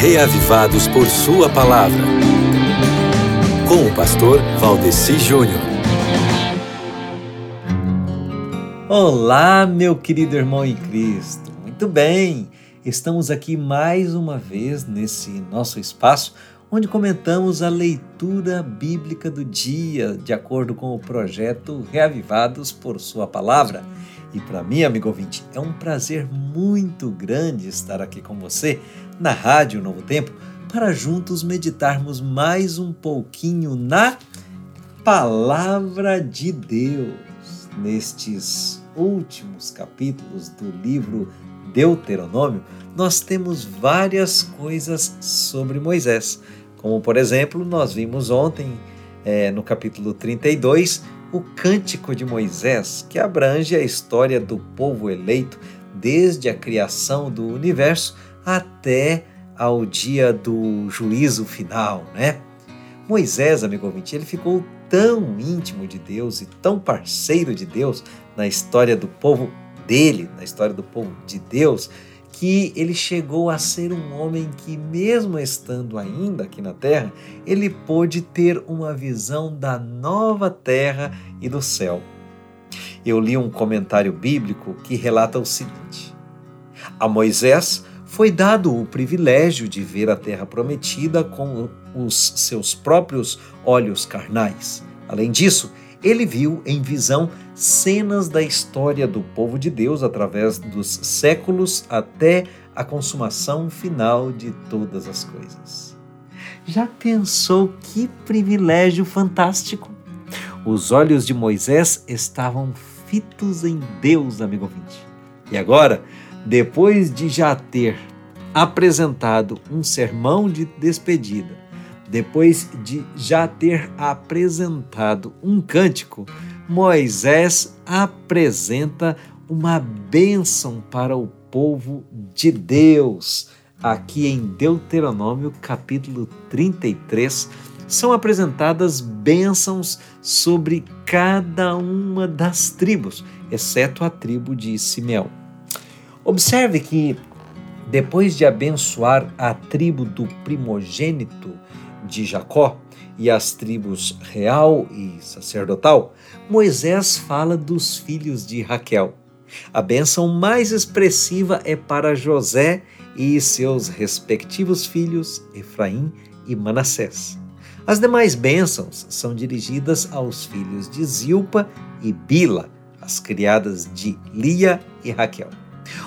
reavivados por Sua palavra. Com o pastor Valdeci Júnior. Olá, meu querido irmão em Cristo. Muito bem, estamos aqui mais uma vez nesse nosso espaço onde comentamos a leitura bíblica do dia, de acordo com o projeto Reavivados por Sua Palavra. E para mim, amigo ouvinte, é um prazer muito grande estar aqui com você na Rádio Novo Tempo para juntos meditarmos mais um pouquinho na Palavra de Deus. Nestes últimos capítulos do livro Deuteronômio, nós temos várias coisas sobre Moisés. Como, por exemplo, nós vimos ontem, é, no capítulo 32, o Cântico de Moisés, que abrange a história do povo eleito desde a criação do universo até ao dia do juízo final, né? Moisés, amigo ouvinte, ele ficou tão íntimo de Deus e tão parceiro de Deus na história do povo dele, na história do povo de Deus, que ele chegou a ser um homem que, mesmo estando ainda aqui na terra, ele pôde ter uma visão da nova terra e do céu. Eu li um comentário bíblico que relata o seguinte: A Moisés foi dado o privilégio de ver a terra prometida com os seus próprios olhos carnais. Além disso, ele viu em visão cenas da história do povo de Deus através dos séculos até a consumação final de todas as coisas. Já pensou que privilégio fantástico? Os olhos de Moisés estavam fitos em Deus, amigo ouvinte. E agora, depois de já ter apresentado um sermão de despedida, depois de já ter apresentado um cântico, Moisés apresenta uma bênção para o povo de Deus. Aqui em Deuteronômio, capítulo 33, são apresentadas bênçãos sobre cada uma das tribos, exceto a tribo de Simeão. Observe que, depois de abençoar a tribo do primogênito, de Jacó e as tribos real e sacerdotal, Moisés fala dos filhos de Raquel. A bênção mais expressiva é para José e seus respectivos filhos, Efraim e Manassés. As demais bênçãos são dirigidas aos filhos de Zilpa e Bila, as criadas de Lia e Raquel.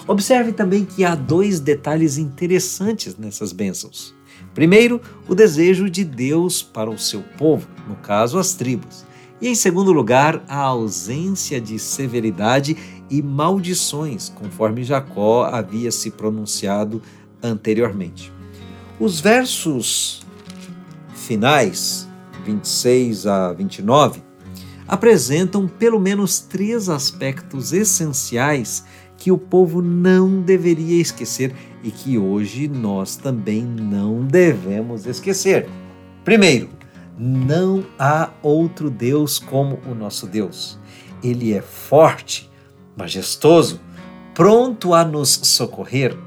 Observe também que há dois detalhes interessantes nessas bênçãos. Primeiro, o desejo de Deus para o seu povo, no caso, as tribos. E em segundo lugar, a ausência de severidade e maldições, conforme Jacó havia se pronunciado anteriormente. Os versos finais, 26 a 29, apresentam pelo menos três aspectos essenciais que o povo não deveria esquecer e que hoje nós também não devemos esquecer. Primeiro, não há outro Deus como o nosso Deus. Ele é forte, majestoso, pronto a nos socorrer.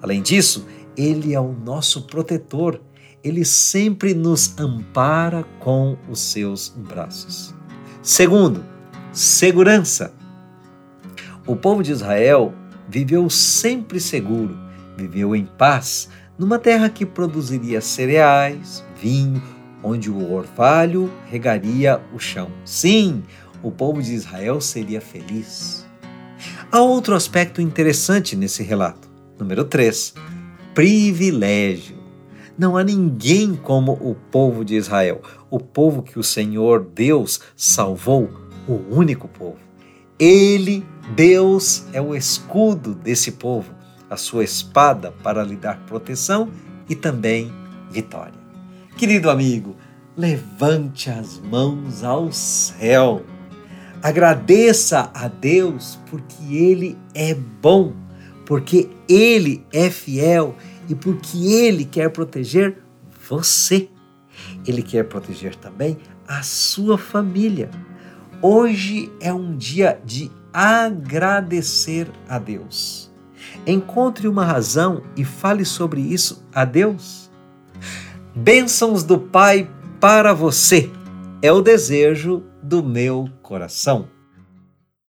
Além disso, ele é o nosso protetor. Ele sempre nos ampara com os seus braços. Segundo, segurança. O povo de Israel viveu sempre seguro, viveu em paz, numa terra que produziria cereais, vinho, onde o orvalho regaria o chão. Sim, o povo de Israel seria feliz. Há outro aspecto interessante nesse relato. Número 3. Privilégio. Não há ninguém como o povo de Israel, o povo que o Senhor Deus salvou, o único povo. Ele Deus é o escudo desse povo, a sua espada para lhe dar proteção e também vitória. Querido amigo, levante as mãos ao céu. Agradeça a Deus porque Ele é bom, porque Ele é fiel e porque Ele quer proteger você. Ele quer proteger também a sua família. Hoje é um dia de agradecer a Deus. Encontre uma razão e fale sobre isso a Deus. Bênçãos do Pai para você é o desejo do meu coração.